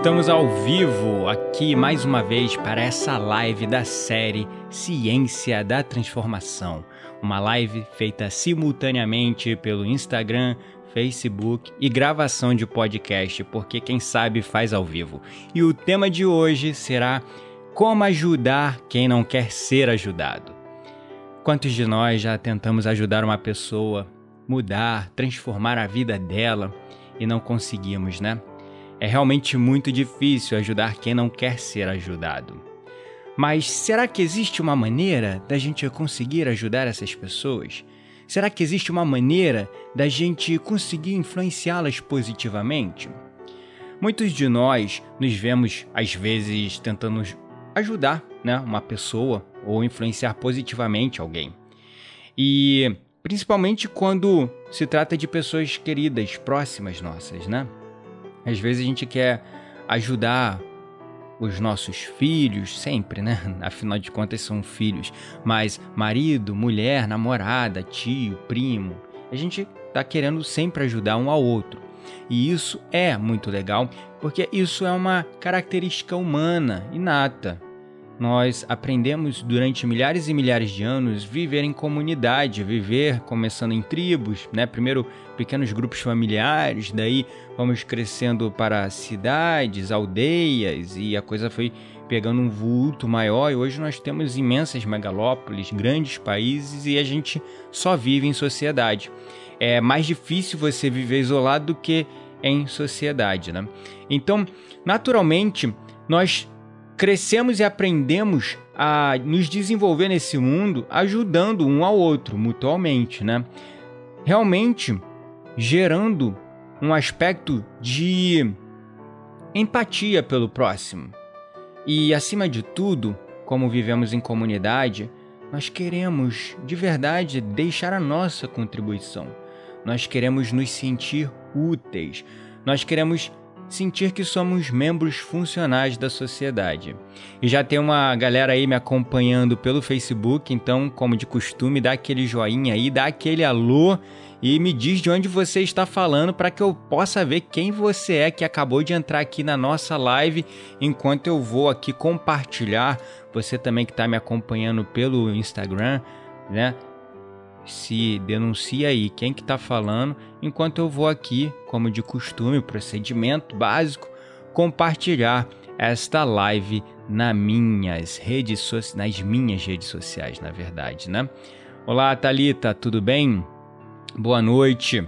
Estamos ao vivo aqui mais uma vez para essa live da série Ciência da Transformação. Uma live feita simultaneamente pelo Instagram, Facebook e gravação de podcast, porque quem sabe faz ao vivo. E o tema de hoje será Como ajudar quem não quer ser ajudado. Quantos de nós já tentamos ajudar uma pessoa, mudar, transformar a vida dela e não conseguimos, né? É realmente muito difícil ajudar quem não quer ser ajudado. Mas será que existe uma maneira da gente conseguir ajudar essas pessoas? Será que existe uma maneira da gente conseguir influenciá-las positivamente? Muitos de nós nos vemos, às vezes, tentando ajudar né, uma pessoa ou influenciar positivamente alguém. E principalmente quando se trata de pessoas queridas, próximas nossas, né? Às vezes a gente quer ajudar os nossos filhos, sempre, né? Afinal de contas são filhos, mas marido, mulher, namorada, tio, primo, a gente tá querendo sempre ajudar um ao outro. E isso é muito legal, porque isso é uma característica humana, inata nós aprendemos durante milhares e milhares de anos viver em comunidade, viver começando em tribos, né? Primeiro pequenos grupos familiares, daí vamos crescendo para cidades, aldeias e a coisa foi pegando um vulto maior e hoje nós temos imensas megalópolis, grandes países e a gente só vive em sociedade. É mais difícil você viver isolado do que em sociedade, né? Então, naturalmente, nós crescemos e aprendemos a nos desenvolver nesse mundo ajudando um ao outro mutualmente, né? Realmente gerando um aspecto de empatia pelo próximo. E acima de tudo, como vivemos em comunidade, nós queremos de verdade deixar a nossa contribuição. Nós queremos nos sentir úteis. Nós queremos sentir que somos membros funcionais da sociedade. E já tem uma galera aí me acompanhando pelo Facebook, então, como de costume, dá aquele joinha aí, dá aquele alô e me diz de onde você está falando para que eu possa ver quem você é que acabou de entrar aqui na nossa live enquanto eu vou aqui compartilhar. Você também que está me acompanhando pelo Instagram, né? Se denuncia aí quem que está falando, enquanto eu vou aqui, como de costume, procedimento básico, compartilhar esta live nas minhas redes sociais, nas minhas redes sociais, na verdade, né? Olá, Talita, tudo bem? Boa noite.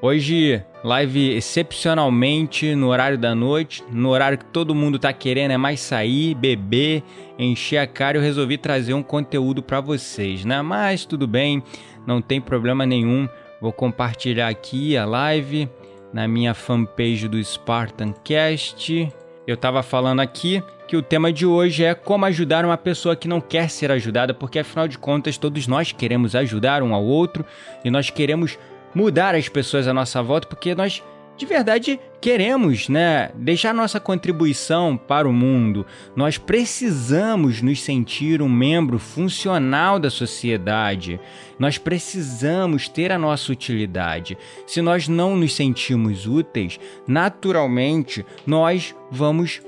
Hoje, live excepcionalmente no horário da noite, no horário que todo mundo tá querendo é mais sair, beber, encher a cara, eu resolvi trazer um conteúdo para vocês, né? Mas tudo bem, não tem problema nenhum. Vou compartilhar aqui a live na minha fanpage do Spartan Cast. Eu estava falando aqui que o tema de hoje é como ajudar uma pessoa que não quer ser ajudada, porque afinal de contas todos nós queremos ajudar um ao outro e nós queremos mudar as pessoas à nossa volta, porque nós de verdade queremos, né, deixar nossa contribuição para o mundo. Nós precisamos nos sentir um membro funcional da sociedade. Nós precisamos ter a nossa utilidade. Se nós não nos sentimos úteis, naturalmente nós vamos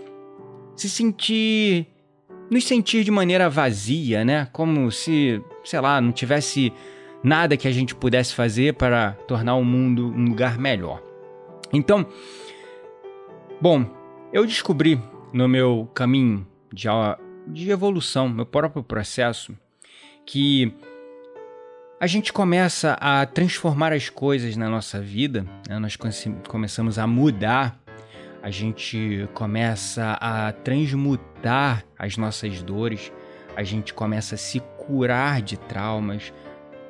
se sentir nos sentir de maneira vazia, né? Como se, sei lá, não tivesse nada que a gente pudesse fazer para tornar o mundo um lugar melhor. Então, bom, eu descobri no meu caminho de, de evolução, meu próprio processo, que a gente começa a transformar as coisas na nossa vida, né? nós começamos a mudar, a gente começa a transmutar as nossas dores, a gente começa a se curar de traumas,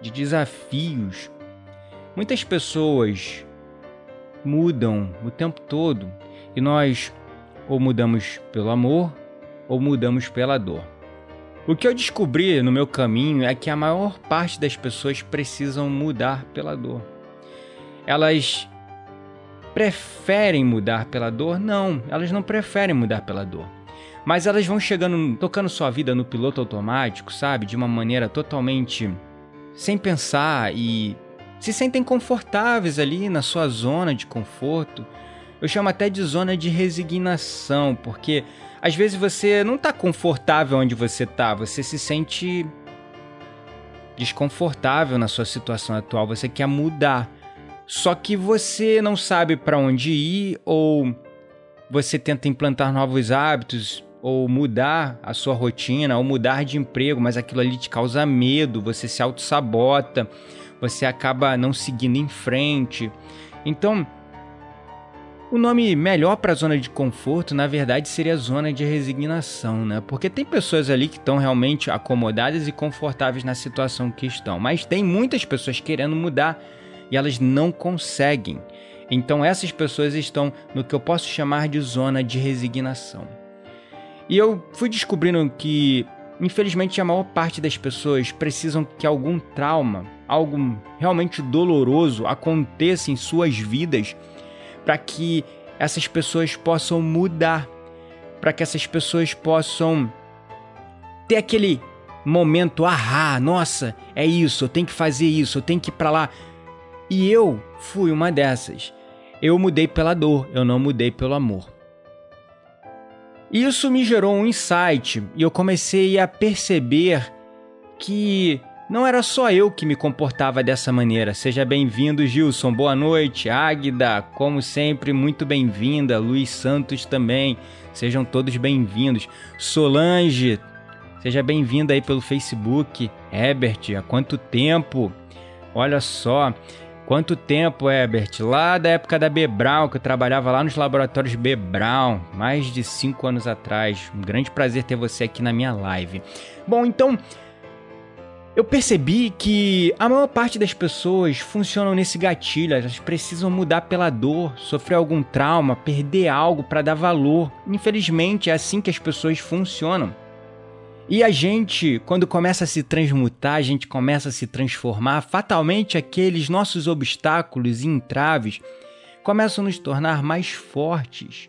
de desafios. Muitas pessoas mudam o tempo todo e nós ou mudamos pelo amor ou mudamos pela dor. O que eu descobri no meu caminho é que a maior parte das pessoas precisam mudar pela dor. Elas preferem mudar pela dor? Não, elas não preferem mudar pela dor. Mas elas vão chegando, tocando sua vida no piloto automático, sabe? De uma maneira totalmente sem pensar e se sentem confortáveis ali na sua zona de conforto. Eu chamo até de zona de resignação, porque às vezes você não está confortável onde você está, você se sente desconfortável na sua situação atual, você quer mudar. Só que você não sabe para onde ir ou você tenta implantar novos hábitos ou mudar a sua rotina ou mudar de emprego, mas aquilo ali te causa medo, você se auto-sabota, você acaba não seguindo em frente. Então, o nome melhor para zona de conforto, na verdade, seria zona de resignação, né? Porque tem pessoas ali que estão realmente acomodadas e confortáveis na situação que estão, mas tem muitas pessoas querendo mudar e elas não conseguem. Então essas pessoas estão no que eu posso chamar de zona de resignação. E eu fui descobrindo que, infelizmente, a maior parte das pessoas precisam que algum trauma, algo realmente doloroso aconteça em suas vidas para que essas pessoas possam mudar, para que essas pessoas possam ter aquele momento, ah, nossa, é isso, eu tenho que fazer isso, eu tenho que ir para lá. E eu fui uma dessas. Eu mudei pela dor, eu não mudei pelo amor. Isso me gerou um insight e eu comecei a perceber que não era só eu que me comportava dessa maneira. Seja bem-vindo, Gilson. Boa noite. Águida, como sempre, muito bem-vinda. Luiz Santos também. Sejam todos bem-vindos. Solange, seja bem-vinda aí pelo Facebook. Herbert, há quanto tempo? Olha só. Quanto tempo, Herbert? Lá da época da Bebral, que eu trabalhava lá nos laboratórios Bebral, mais de cinco anos atrás. Um grande prazer ter você aqui na minha live. Bom, então, eu percebi que a maior parte das pessoas funcionam nesse gatilho, elas precisam mudar pela dor, sofrer algum trauma, perder algo para dar valor. Infelizmente, é assim que as pessoas funcionam. E a gente, quando começa a se transmutar, a gente começa a se transformar, fatalmente aqueles nossos obstáculos e entraves começam a nos tornar mais fortes,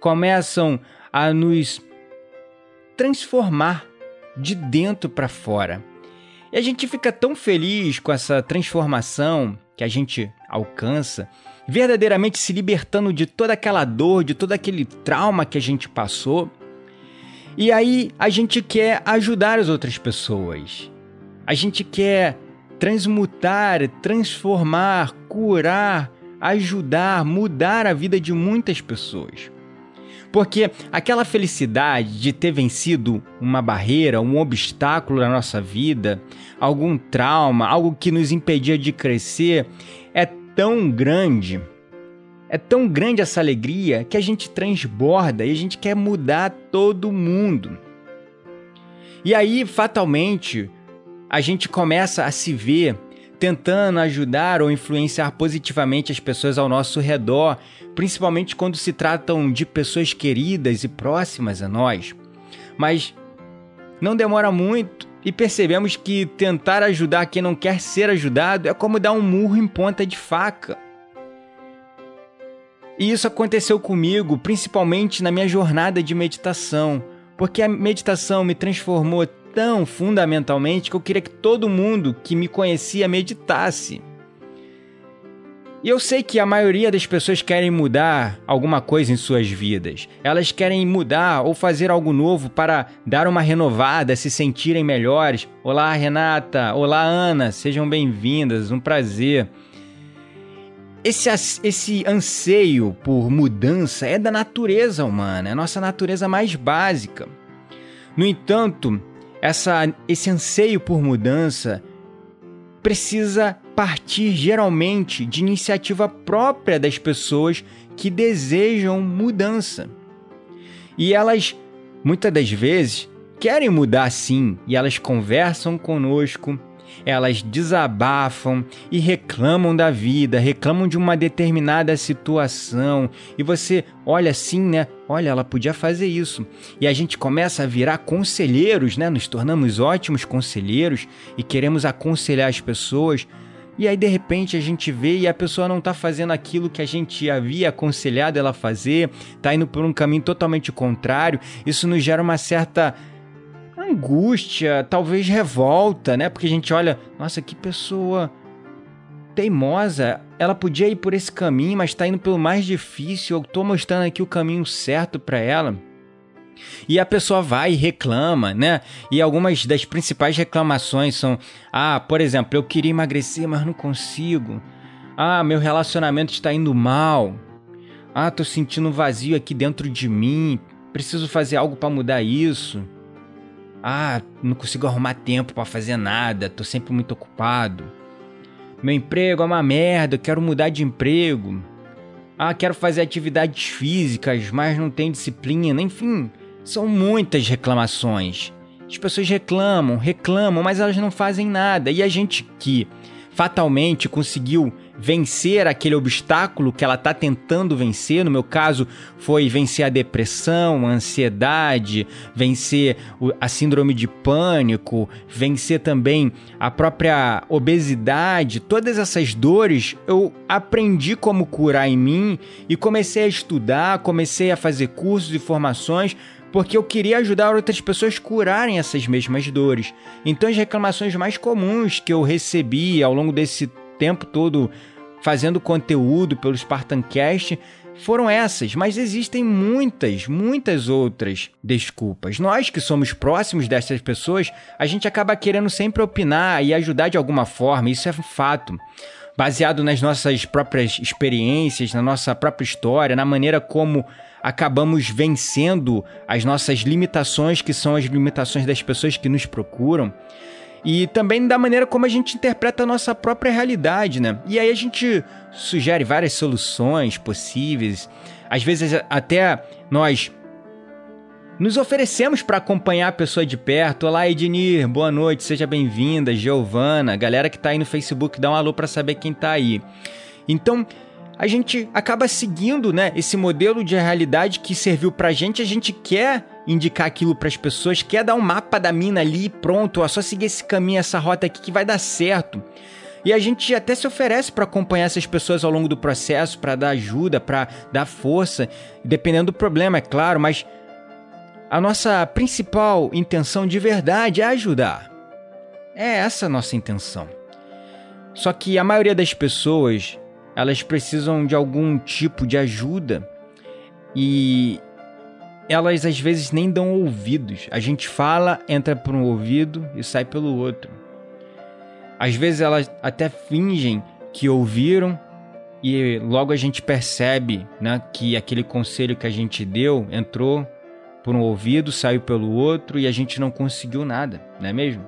começam a nos transformar de dentro para fora. E a gente fica tão feliz com essa transformação que a gente alcança, verdadeiramente se libertando de toda aquela dor, de todo aquele trauma que a gente passou. E aí a gente quer ajudar as outras pessoas. A gente quer transmutar, transformar, curar, ajudar, mudar a vida de muitas pessoas. Porque aquela felicidade de ter vencido uma barreira, um obstáculo na nossa vida, algum trauma, algo que nos impedia de crescer, é tão grande. É tão grande essa alegria que a gente transborda e a gente quer mudar todo mundo. E aí, fatalmente, a gente começa a se ver tentando ajudar ou influenciar positivamente as pessoas ao nosso redor, principalmente quando se tratam de pessoas queridas e próximas a nós. Mas não demora muito e percebemos que tentar ajudar quem não quer ser ajudado é como dar um murro em ponta de faca. E isso aconteceu comigo, principalmente na minha jornada de meditação, porque a meditação me transformou tão fundamentalmente que eu queria que todo mundo que me conhecia meditasse. E eu sei que a maioria das pessoas querem mudar alguma coisa em suas vidas. Elas querem mudar ou fazer algo novo para dar uma renovada, se sentirem melhores. Olá, Renata. Olá, Ana. Sejam bem-vindas. Um prazer. Esse, esse anseio por mudança é da natureza humana, é a nossa natureza mais básica. No entanto, essa, esse anseio por mudança precisa partir geralmente de iniciativa própria das pessoas que desejam mudança. E elas, muitas das vezes, querem mudar sim, e elas conversam conosco, elas desabafam e reclamam da vida, reclamam de uma determinada situação, e você olha assim, né? Olha, ela podia fazer isso. E a gente começa a virar conselheiros, né? Nos tornamos ótimos conselheiros e queremos aconselhar as pessoas. E aí, de repente, a gente vê e a pessoa não está fazendo aquilo que a gente havia aconselhado ela fazer, está indo por um caminho totalmente contrário. Isso nos gera uma certa angústia, talvez revolta, né? Porque a gente olha, nossa, que pessoa teimosa. Ela podia ir por esse caminho, mas está indo pelo mais difícil. Eu estou mostrando aqui o caminho certo para ela. E a pessoa vai e reclama, né? E algumas das principais reclamações são: ah, por exemplo, eu queria emagrecer, mas não consigo. Ah, meu relacionamento está indo mal. Ah, tô sentindo um vazio aqui dentro de mim. Preciso fazer algo para mudar isso. Ah, não consigo arrumar tempo para fazer nada, tô sempre muito ocupado. Meu emprego é uma merda, eu quero mudar de emprego. Ah, quero fazer atividades físicas, mas não tenho disciplina. Enfim, são muitas reclamações. As pessoas reclamam, reclamam, mas elas não fazem nada. E a gente que fatalmente conseguiu vencer aquele obstáculo que ela está tentando vencer. No meu caso, foi vencer a depressão, a ansiedade, vencer a síndrome de pânico, vencer também a própria obesidade. Todas essas dores eu aprendi como curar em mim e comecei a estudar, comecei a fazer cursos e formações porque eu queria ajudar outras pessoas a curarem essas mesmas dores. Então, as reclamações mais comuns que eu recebi ao longo desse tempo todo fazendo conteúdo pelo Spartancast foram essas, mas existem muitas, muitas outras desculpas. Nós que somos próximos dessas pessoas, a gente acaba querendo sempre opinar e ajudar de alguma forma, isso é fato. Baseado nas nossas próprias experiências, na nossa própria história, na maneira como acabamos vencendo as nossas limitações, que são as limitações das pessoas que nos procuram e também da maneira como a gente interpreta a nossa própria realidade, né? E aí a gente sugere várias soluções possíveis. Às vezes até nós nos oferecemos para acompanhar a pessoa de perto. Olá, Ednir, boa noite, seja bem-vinda, Giovana, galera que tá aí no Facebook, dá um alô para saber quem tá aí. Então, a gente acaba seguindo, né, esse modelo de realidade que serviu pra gente, a gente quer indicar aquilo para as pessoas, quer dar um mapa da mina ali, pronto, ó, só seguir esse caminho, essa rota aqui que vai dar certo. E a gente até se oferece para acompanhar essas pessoas ao longo do processo, para dar ajuda, para dar força, dependendo do problema, é claro, mas a nossa principal intenção de verdade é ajudar. É essa a nossa intenção. Só que a maioria das pessoas elas precisam de algum tipo de ajuda e elas às vezes nem dão ouvidos. A gente fala, entra por um ouvido e sai pelo outro. Às vezes elas até fingem que ouviram e logo a gente percebe né, que aquele conselho que a gente deu entrou por um ouvido, saiu pelo outro e a gente não conseguiu nada, não é mesmo?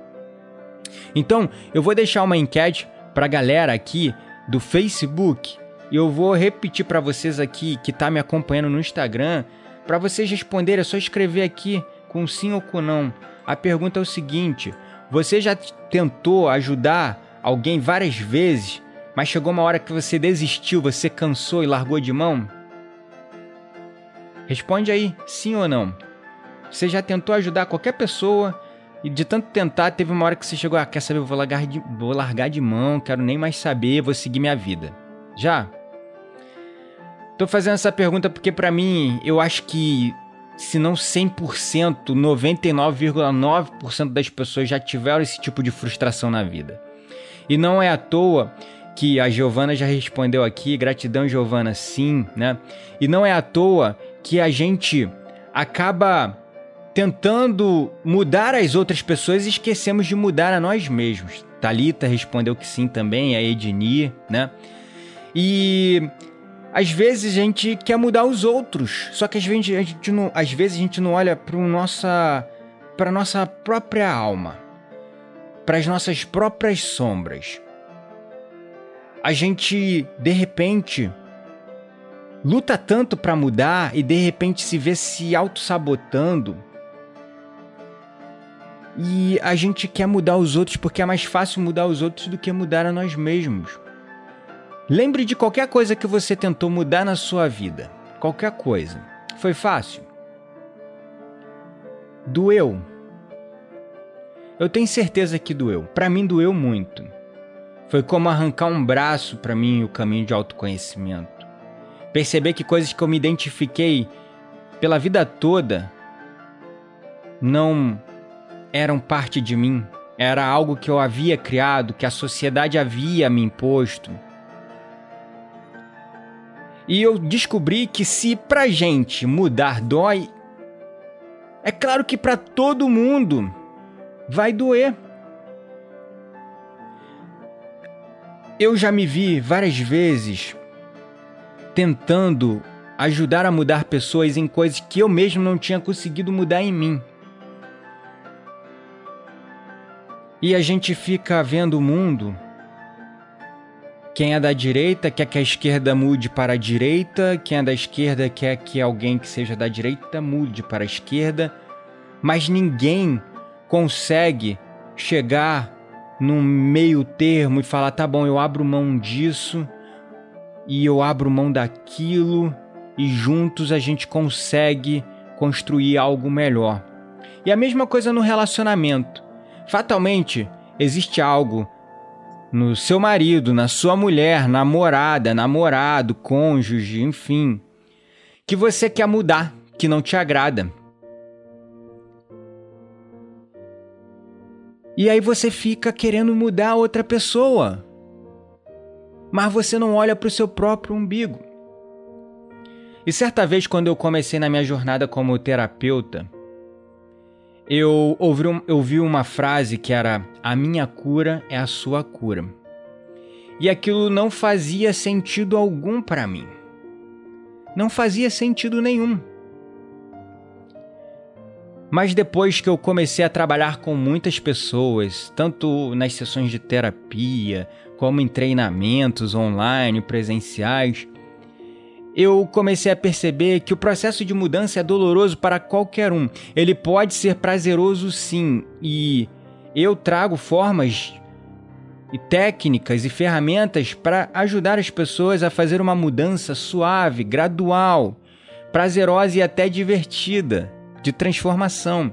Então, eu vou deixar uma enquete para a galera aqui do Facebook. E eu vou repetir para vocês aqui que tá me acompanhando no Instagram, para vocês responderem, é só escrever aqui com sim ou com não. A pergunta é o seguinte: você já tentou ajudar alguém várias vezes, mas chegou uma hora que você desistiu, você cansou e largou de mão? Responde aí, sim ou não. Você já tentou ajudar qualquer pessoa e de tanto tentar, teve uma hora que você chegou, ah, quer saber, eu vou largar de, vou largar de mão, quero nem mais saber, vou seguir minha vida. Já? Tô fazendo essa pergunta porque para mim, eu acho que se não 100%, 99,9% das pessoas já tiveram esse tipo de frustração na vida. E não é à toa que a Giovana já respondeu aqui, gratidão Giovana, sim, né? E não é à toa que a gente acaba tentando mudar as outras pessoas e esquecemos de mudar a nós mesmos. Talita respondeu que sim também, a Ednir, né? E às vezes a gente quer mudar os outros, só que às vezes a gente não, às vezes a gente não olha para nossa para nossa própria alma, para as nossas próprias sombras. A gente de repente luta tanto para mudar e de repente se vê se auto-sabotando. E a gente quer mudar os outros porque é mais fácil mudar os outros do que mudar a nós mesmos. Lembre de qualquer coisa que você tentou mudar na sua vida. Qualquer coisa. Foi fácil? Doeu? Eu tenho certeza que doeu. Para mim doeu muito. Foi como arrancar um braço para mim o caminho de autoconhecimento. Perceber que coisas que eu me identifiquei pela vida toda não eram parte de mim. Era algo que eu havia criado, que a sociedade havia me imposto. E eu descobri que se pra gente mudar dói, é claro que para todo mundo vai doer. Eu já me vi várias vezes tentando ajudar a mudar pessoas em coisas que eu mesmo não tinha conseguido mudar em mim. E a gente fica vendo o mundo. Quem é da direita quer que a esquerda mude para a direita, quem é da esquerda quer que alguém que seja da direita mude para a esquerda, mas ninguém consegue chegar num meio termo e falar: tá bom, eu abro mão disso e eu abro mão daquilo e juntos a gente consegue construir algo melhor. E a mesma coisa no relacionamento. Fatalmente, existe algo no seu marido, na sua mulher, namorada, namorado, cônjuge, enfim, que você quer mudar, que não te agrada. E aí você fica querendo mudar outra pessoa mas você não olha para o seu próprio umbigo. E certa vez, quando eu comecei na minha jornada como terapeuta, eu ouvi, eu ouvi uma frase que era: A minha cura é a sua cura. E aquilo não fazia sentido algum para mim. Não fazia sentido nenhum. Mas depois que eu comecei a trabalhar com muitas pessoas, tanto nas sessões de terapia, como em treinamentos online, presenciais, eu comecei a perceber que o processo de mudança é doloroso para qualquer um. Ele pode ser prazeroso sim, e eu trago formas e técnicas e ferramentas para ajudar as pessoas a fazer uma mudança suave, gradual, prazerosa e até divertida, de transformação.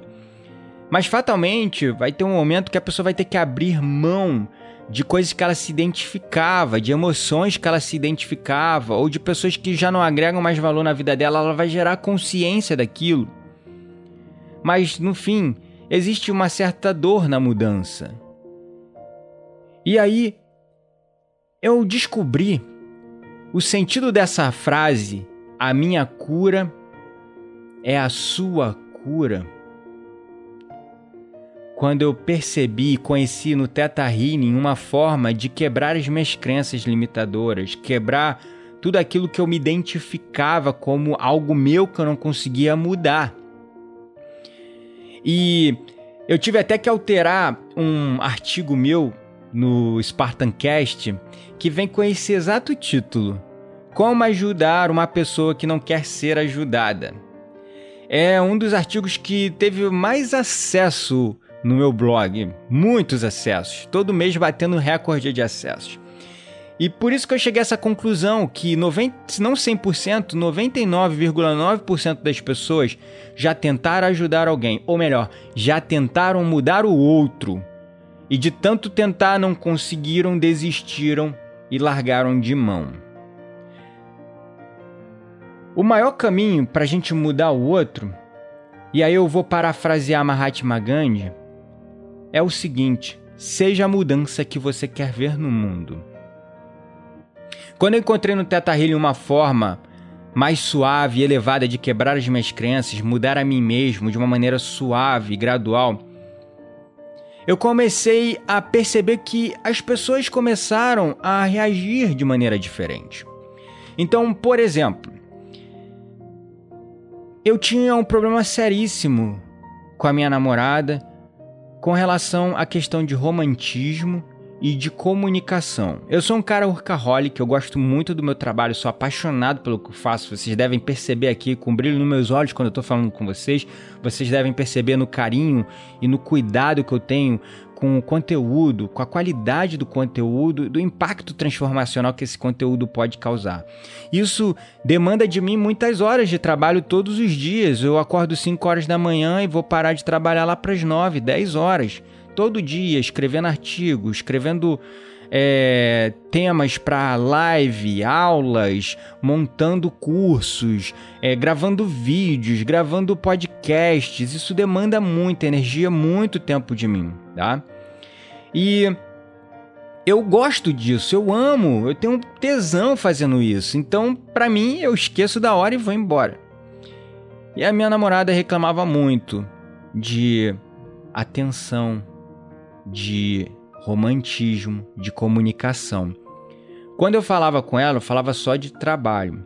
Mas fatalmente vai ter um momento que a pessoa vai ter que abrir mão de coisas que ela se identificava, de emoções que ela se identificava, ou de pessoas que já não agregam mais valor na vida dela, ela vai gerar consciência daquilo. Mas no fim, existe uma certa dor na mudança. E aí eu descobri o sentido dessa frase: a minha cura é a sua cura quando eu percebi e conheci no Teta Healing uma forma de quebrar as minhas crenças limitadoras, quebrar tudo aquilo que eu me identificava como algo meu que eu não conseguia mudar. E eu tive até que alterar um artigo meu no Spartancast que vem com esse exato título: Como ajudar uma pessoa que não quer ser ajudada. É um dos artigos que teve mais acesso no meu blog, muitos acessos, todo mês batendo recorde de acessos. E por isso que eu cheguei a essa conclusão que 90, se não 100%, 99,9% das pessoas já tentaram ajudar alguém, ou melhor, já tentaram mudar o outro. E de tanto tentar não conseguiram, desistiram e largaram de mão. O maior caminho para a gente mudar o outro, e aí eu vou parafrasear Mahatma Gandhi, é o seguinte: seja a mudança que você quer ver no mundo. Quando eu encontrei no Teta Healing uma forma mais suave e elevada de quebrar as minhas crenças, mudar a mim mesmo de uma maneira suave e gradual, eu comecei a perceber que as pessoas começaram a reagir de maneira diferente. Então, por exemplo, eu tinha um problema seríssimo com a minha namorada com relação à questão de romantismo e de comunicação. Eu sou um cara workaholic, eu gosto muito do meu trabalho, sou apaixonado pelo que faço. Vocês devem perceber aqui com brilho nos meus olhos quando eu estou falando com vocês. Vocês devem perceber no carinho e no cuidado que eu tenho com o conteúdo, com a qualidade do conteúdo, do impacto transformacional que esse conteúdo pode causar. Isso demanda de mim muitas horas de trabalho todos os dias. Eu acordo 5 horas da manhã e vou parar de trabalhar lá para as 9, 10 horas todo dia escrevendo artigos, escrevendo é, temas para live, aulas, montando cursos, é, gravando vídeos, gravando podcasts. Isso demanda muita energia, muito tempo de mim, tá? E eu gosto disso, eu amo, eu tenho tesão fazendo isso. Então, para mim, eu esqueço da hora e vou embora. E a minha namorada reclamava muito de atenção, de romantismo, de comunicação. Quando eu falava com ela, eu falava só de trabalho.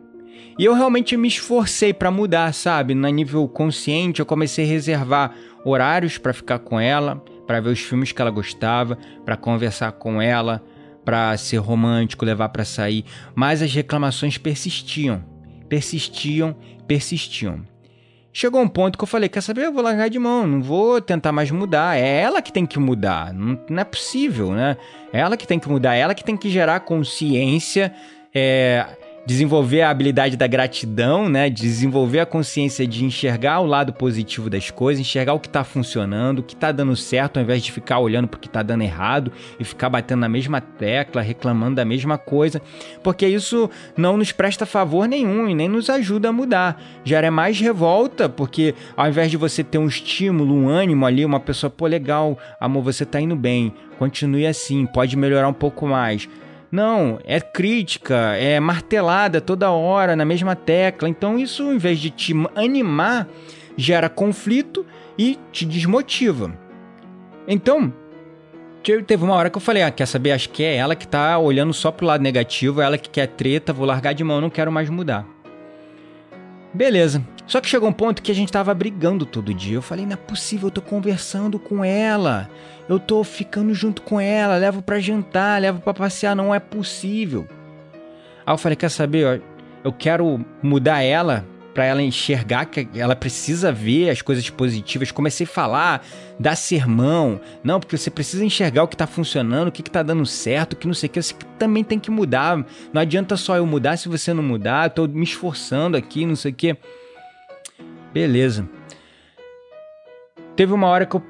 E eu realmente me esforcei para mudar, sabe? No nível consciente, eu comecei a reservar horários para ficar com ela, para ver os filmes que ela gostava, para conversar com ela, para ser romântico, levar para sair, mas as reclamações persistiam, persistiam, persistiam. Chegou um ponto que eu falei: quer saber? Eu vou largar de mão, não vou tentar mais mudar. É ela que tem que mudar. Não, não é possível, né? É ela que tem que mudar, é ela que tem que gerar consciência. É, desenvolver a habilidade da gratidão, né? Desenvolver a consciência de enxergar o lado positivo das coisas, enxergar o que está funcionando, o que está dando certo, ao invés de ficar olhando o que está dando errado e ficar batendo na mesma tecla, reclamando da mesma coisa, porque isso não nos presta favor nenhum e nem nos ajuda a mudar. Gera mais revolta, porque ao invés de você ter um estímulo, um ânimo ali, uma pessoa, pô, legal, amor, você está indo bem, continue assim, pode melhorar um pouco mais não, é crítica, é martelada toda hora na mesma tecla. Então isso, em vez de te animar, gera conflito e te desmotiva. Então, teve uma hora que eu falei, ah, quer saber? Acho que é ela que tá olhando só pro lado negativo, é ela que quer treta, vou largar de mão, não quero mais mudar. Beleza. Só que chegou um ponto que a gente tava brigando todo dia. Eu falei, não é possível, eu tô conversando com ela. Eu tô ficando junto com ela, levo para jantar, levo para passear, não é possível. Aí eu falei, quer saber, eu quero mudar ela para ela enxergar que ela precisa ver as coisas positivas. Comecei a falar, dar sermão. Não, porque você precisa enxergar o que está funcionando, o que está dando certo, o que não sei o que. Você também tem que mudar. Não adianta só eu mudar se você não mudar. Estou me esforçando aqui, não sei o que. Beleza. Teve uma hora que eu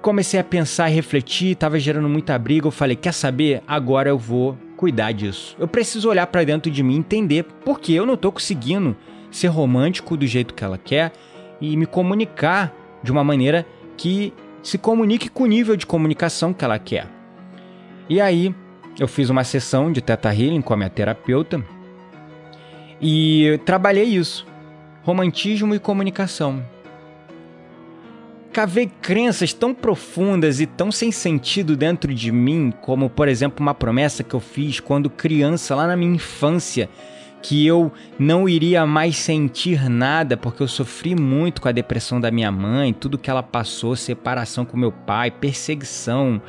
comecei a pensar e refletir, estava gerando muita briga. Eu falei: quer saber? Agora eu vou cuidar disso. Eu preciso olhar para dentro de mim e entender por que eu não estou conseguindo ser romântico do jeito que ela quer e me comunicar de uma maneira que se comunique com o nível de comunicação que ela quer. E aí, eu fiz uma sessão de Teta Healing com a minha terapeuta e trabalhei isso romantismo e comunicação. Cavei crenças tão profundas e tão sem sentido dentro de mim, como por exemplo uma promessa que eu fiz quando criança, lá na minha infância, que eu não iria mais sentir nada porque eu sofri muito com a depressão da minha mãe, tudo que ela passou, separação com meu pai, perseguição,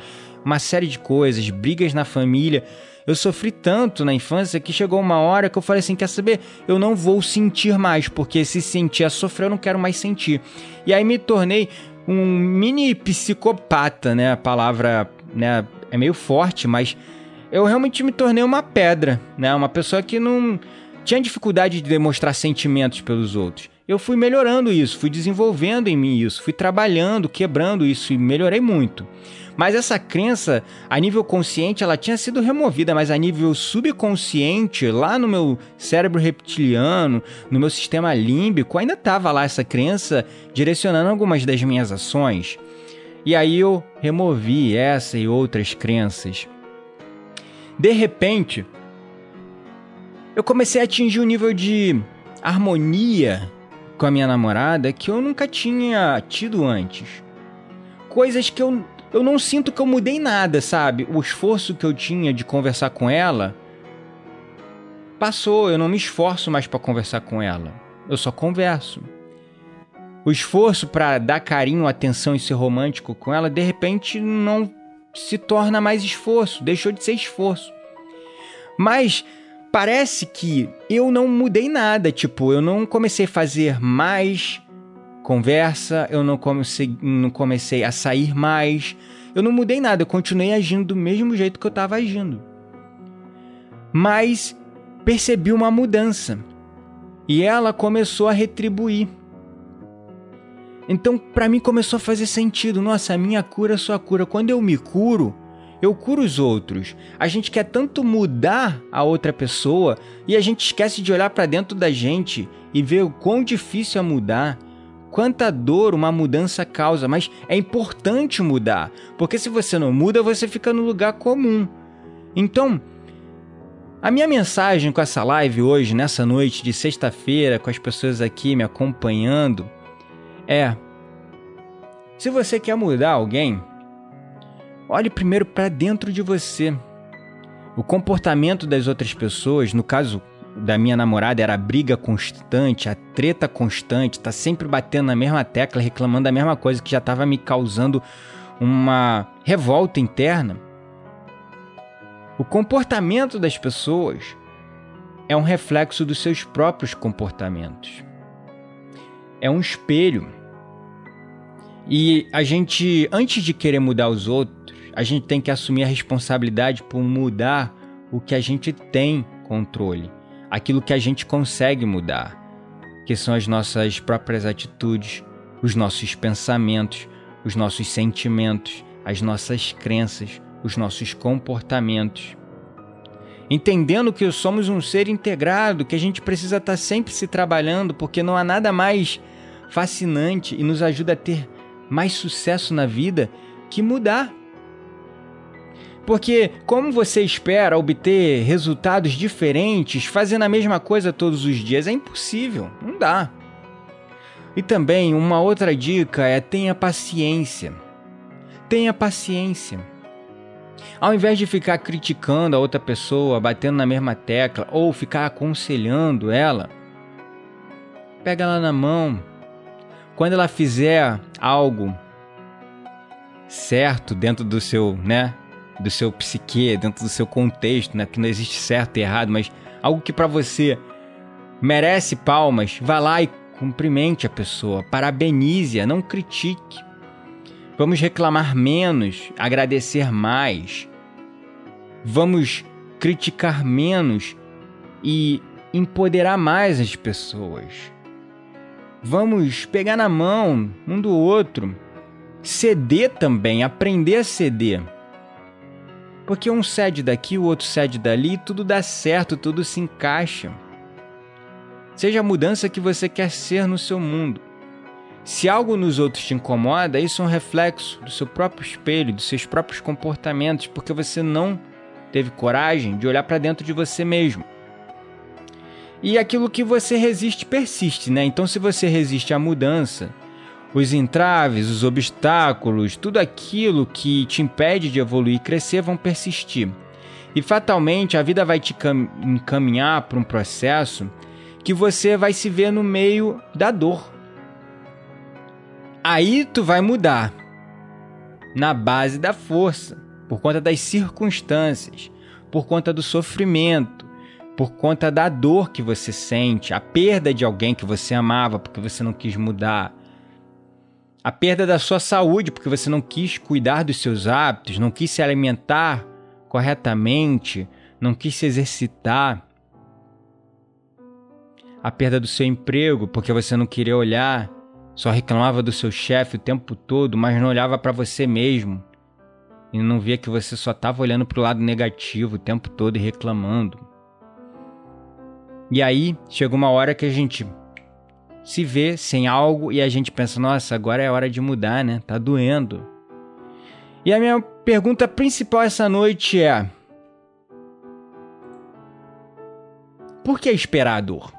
uma série de coisas, brigas na família. Eu sofri tanto na infância que chegou uma hora que eu falei assim: quer saber? Eu não vou sentir mais, porque se sentir a sofrer, eu não quero mais sentir. E aí me tornei um mini psicopata, né? A palavra né, é meio forte, mas eu realmente me tornei uma pedra, né? Uma pessoa que não tinha dificuldade de demonstrar sentimentos pelos outros. Eu fui melhorando isso, fui desenvolvendo em mim isso, fui trabalhando, quebrando isso e melhorei muito. Mas essa crença, a nível consciente, ela tinha sido removida, mas a nível subconsciente, lá no meu cérebro reptiliano, no meu sistema límbico, ainda estava lá essa crença direcionando algumas das minhas ações. E aí eu removi essa e outras crenças. De repente, eu comecei a atingir um nível de harmonia com a minha namorada que eu nunca tinha tido antes. Coisas que eu, eu não sinto que eu mudei nada, sabe? O esforço que eu tinha de conversar com ela passou, eu não me esforço mais para conversar com ela. Eu só converso. O esforço para dar carinho, atenção e ser romântico com ela, de repente não se torna mais esforço, deixou de ser esforço. Mas parece que eu não mudei nada, tipo, eu não comecei a fazer mais conversa, eu não comecei, não comecei a sair mais, eu não mudei nada, eu continuei agindo do mesmo jeito que eu estava agindo. Mas percebi uma mudança e ela começou a retribuir. Então, para mim começou a fazer sentido. Nossa, a minha cura é sua cura. Quando eu me curo, eu curo os outros. A gente quer tanto mudar a outra pessoa e a gente esquece de olhar para dentro da gente e ver o quão difícil é mudar. Quanta dor uma mudança causa, mas é importante mudar, porque se você não muda, você fica no lugar comum. Então, a minha mensagem com essa live hoje, nessa noite de sexta-feira, com as pessoas aqui me acompanhando, é: se você quer mudar alguém, olhe primeiro para dentro de você. O comportamento das outras pessoas, no caso da minha namorada, era a briga constante, a treta constante, tá sempre batendo na mesma tecla, reclamando da mesma coisa que já estava me causando uma revolta interna. O comportamento das pessoas é um reflexo dos seus próprios comportamentos. É um espelho. E a gente, antes de querer mudar os outros, a gente tem que assumir a responsabilidade por mudar o que a gente tem controle, aquilo que a gente consegue mudar, que são as nossas próprias atitudes, os nossos pensamentos, os nossos sentimentos, as nossas crenças, os nossos comportamentos. Entendendo que somos um ser integrado, que a gente precisa estar sempre se trabalhando, porque não há nada mais fascinante e nos ajuda a ter mais sucesso na vida que mudar. Porque, como você espera obter resultados diferentes fazendo a mesma coisa todos os dias? É impossível, não dá. E também, uma outra dica é tenha paciência. Tenha paciência. Ao invés de ficar criticando a outra pessoa, batendo na mesma tecla ou ficar aconselhando ela, pega ela na mão, quando ela fizer algo certo dentro do seu, né, do seu psique, dentro do seu contexto, né, que não existe certo e errado, mas algo que para você merece palmas, vá lá e cumprimente a pessoa, parabenize-a, não critique. Vamos reclamar menos, agradecer mais. Vamos criticar menos e empoderar mais as pessoas. Vamos pegar na mão um do outro. Ceder também, aprender a ceder. Porque um cede daqui, o outro cede dali, tudo dá certo, tudo se encaixa. Seja a mudança que você quer ser no seu mundo. Se algo nos outros te incomoda, isso é um reflexo do seu próprio espelho, dos seus próprios comportamentos, porque você não teve coragem de olhar para dentro de você mesmo. E aquilo que você resiste persiste, né? Então, se você resiste à mudança, os entraves, os obstáculos, tudo aquilo que te impede de evoluir e crescer vão persistir. E fatalmente a vida vai te encaminhar para um processo que você vai se ver no meio da dor. Aí tu vai mudar na base da força, por conta das circunstâncias, por conta do sofrimento, por conta da dor que você sente, a perda de alguém que você amava porque você não quis mudar, a perda da sua saúde porque você não quis cuidar dos seus hábitos, não quis se alimentar corretamente, não quis se exercitar, a perda do seu emprego porque você não queria olhar, só reclamava do seu chefe o tempo todo, mas não olhava para você mesmo e não via que você só estava olhando para o lado negativo o tempo todo e reclamando. E aí chega uma hora que a gente se vê sem algo e a gente pensa: nossa, agora é hora de mudar, né? Tá doendo. E a minha pergunta principal essa noite é: Por que esperar a dor?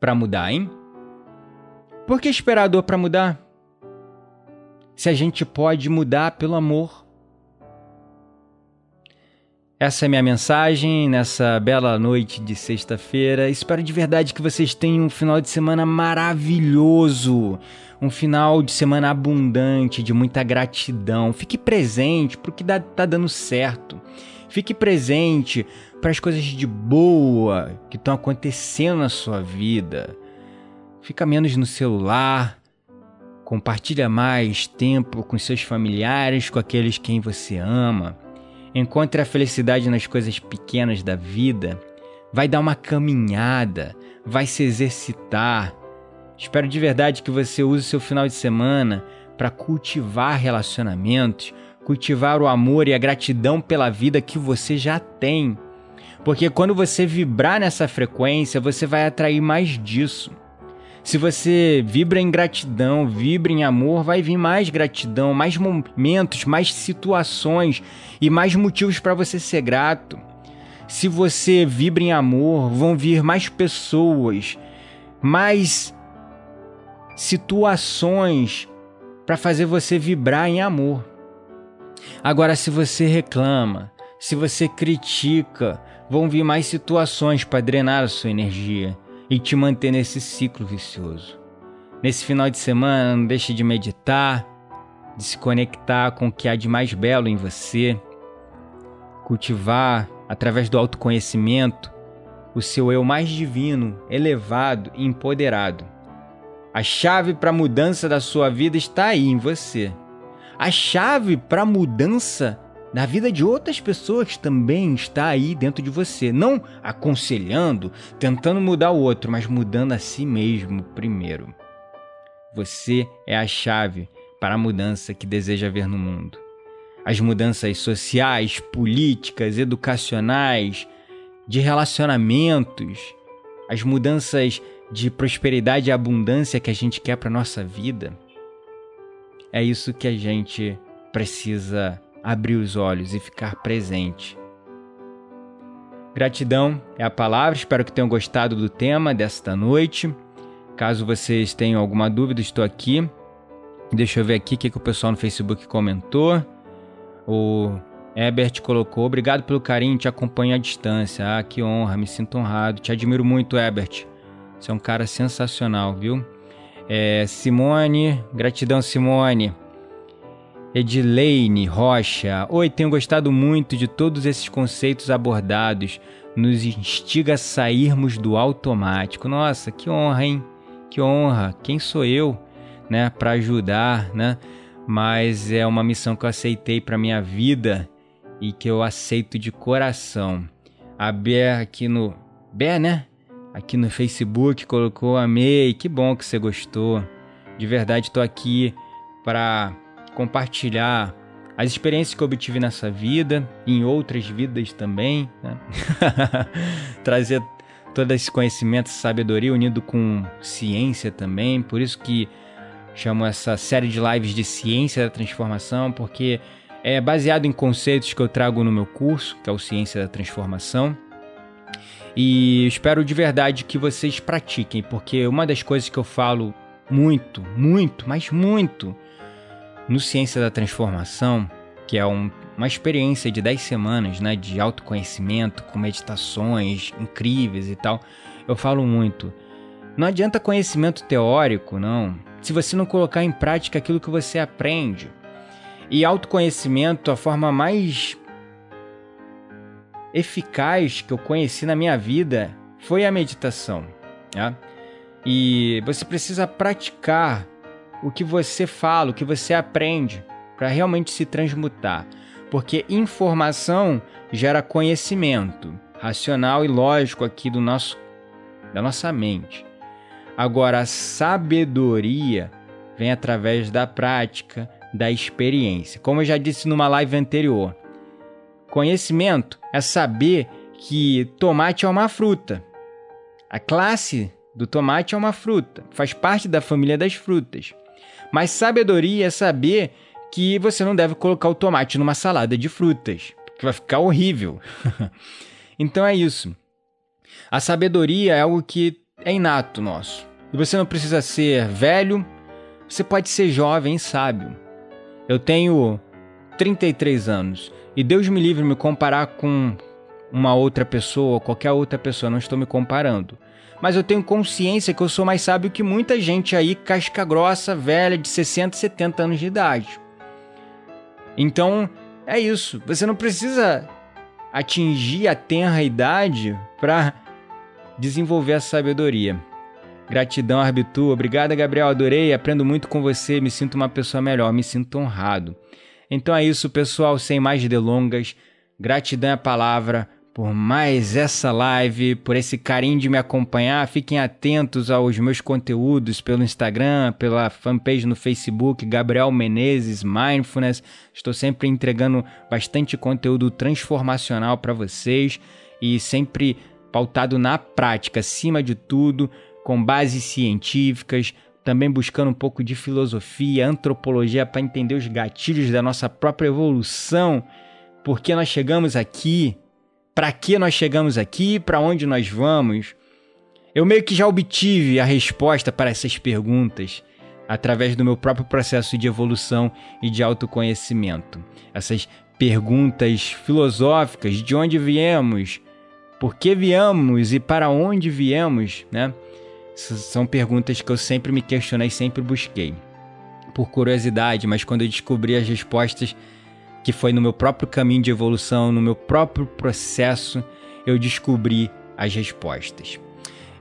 Para mudar, hein? Por que esperar a dor para mudar? Se a gente pode mudar pelo amor. Essa é minha mensagem nessa bela noite de sexta-feira. Espero de verdade que vocês tenham um final de semana maravilhoso, um final de semana abundante, de muita gratidão. Fique presente para o que está dando certo. Fique presente para as coisas de boa que estão acontecendo na sua vida. Fica menos no celular. Compartilha mais tempo com seus familiares, com aqueles quem você ama Encontre a felicidade nas coisas pequenas da vida. Vai dar uma caminhada, vai se exercitar. Espero de verdade que você use seu final de semana para cultivar relacionamentos, cultivar o amor e a gratidão pela vida que você já tem. Porque quando você vibrar nessa frequência, você vai atrair mais disso. Se você vibra em gratidão, vibra em amor, vai vir mais gratidão, mais momentos, mais situações e mais motivos para você ser grato. Se você vibra em amor, vão vir mais pessoas, mais situações para fazer você vibrar em amor. Agora, se você reclama, se você critica, vão vir mais situações para drenar a sua energia e te manter nesse ciclo vicioso. Nesse final de semana, não deixe de meditar, de se conectar com o que há de mais belo em você, cultivar, através do autoconhecimento, o seu eu mais divino, elevado e empoderado. A chave para a mudança da sua vida está aí em você. A chave para a mudança na vida de outras pessoas também está aí dentro de você. Não aconselhando, tentando mudar o outro, mas mudando a si mesmo primeiro. Você é a chave para a mudança que deseja ver no mundo. As mudanças sociais, políticas, educacionais, de relacionamentos, as mudanças de prosperidade e abundância que a gente quer para nossa vida. É isso que a gente precisa abrir os olhos e ficar presente. Gratidão é a palavra, espero que tenham gostado do tema desta noite. Caso vocês tenham alguma dúvida, estou aqui. Deixa eu ver aqui o que, o pessoal no Facebook comentou. O Ebert colocou: Obrigado pelo carinho, te acompanho à distância. Ah, que honra, me sinto honrado. Te admiro muito, Ebert. Você é um cara sensacional, viu? É, Simone, gratidão, Simone. Edileine Rocha. Oi, tenho gostado muito de todos esses conceitos abordados. Nos instiga a sairmos do automático. Nossa, que honra, hein? Que honra. Quem sou eu, né, para ajudar, né? Mas é uma missão que eu aceitei para minha vida e que eu aceito de coração. A Bé aqui no Bé, né? Aqui no Facebook colocou amei. Que bom que você gostou. De verdade, estou aqui para compartilhar as experiências que eu obtive nessa vida, em outras vidas também, né? trazer todo esse conhecimento, essa sabedoria unido com ciência também, por isso que chamo essa série de lives de ciência da transformação, porque é baseado em conceitos que eu trago no meu curso, que é o Ciência da Transformação. E espero de verdade que vocês pratiquem, porque uma das coisas que eu falo muito, muito, mas muito no Ciência da Transformação, que é um, uma experiência de 10 semanas né, de autoconhecimento, com meditações incríveis e tal, eu falo muito. Não adianta conhecimento teórico, não, se você não colocar em prática aquilo que você aprende. E autoconhecimento, a forma mais eficaz que eu conheci na minha vida foi a meditação. Tá? E você precisa praticar o que você fala, o que você aprende, para realmente se transmutar. Porque informação gera conhecimento racional e lógico aqui do nosso da nossa mente. Agora a sabedoria vem através da prática, da experiência. Como eu já disse numa live anterior, conhecimento é saber que tomate é uma fruta. A classe do tomate é uma fruta, faz parte da família das frutas. Mas sabedoria é saber que você não deve colocar o tomate numa salada de frutas, que vai ficar horrível. então é isso. A sabedoria é algo que é inato nosso. E você não precisa ser velho, você pode ser jovem e sábio. Eu tenho 33 anos e Deus me livre me comparar com uma outra pessoa qualquer outra pessoa, não estou me comparando. Mas eu tenho consciência que eu sou mais sábio que muita gente aí, casca grossa, velha, de 60, 70 anos de idade. Então, é isso. Você não precisa atingir a tenra idade para desenvolver a sabedoria. Gratidão, Arbitu. Obrigada, Gabriel. Adorei. Aprendo muito com você. Me sinto uma pessoa melhor. Me sinto honrado. Então é isso, pessoal. Sem mais delongas. Gratidão é a palavra por mais essa live, por esse carinho de me acompanhar. Fiquem atentos aos meus conteúdos pelo Instagram, pela fanpage no Facebook, Gabriel Menezes Mindfulness. Estou sempre entregando bastante conteúdo transformacional para vocês e sempre pautado na prática, acima de tudo, com bases científicas, também buscando um pouco de filosofia, antropologia para entender os gatilhos da nossa própria evolução, por que nós chegamos aqui para que nós chegamos aqui, para onde nós vamos. Eu meio que já obtive a resposta para essas perguntas através do meu próprio processo de evolução e de autoconhecimento. Essas perguntas filosóficas, de onde viemos, por que viemos e para onde viemos, né? São perguntas que eu sempre me questionei, sempre busquei. Por curiosidade, mas quando eu descobri as respostas, que foi no meu próprio caminho de evolução, no meu próprio processo, eu descobri as respostas.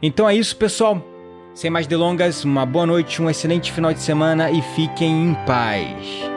Então é isso, pessoal. Sem mais delongas, uma boa noite, um excelente final de semana e fiquem em paz.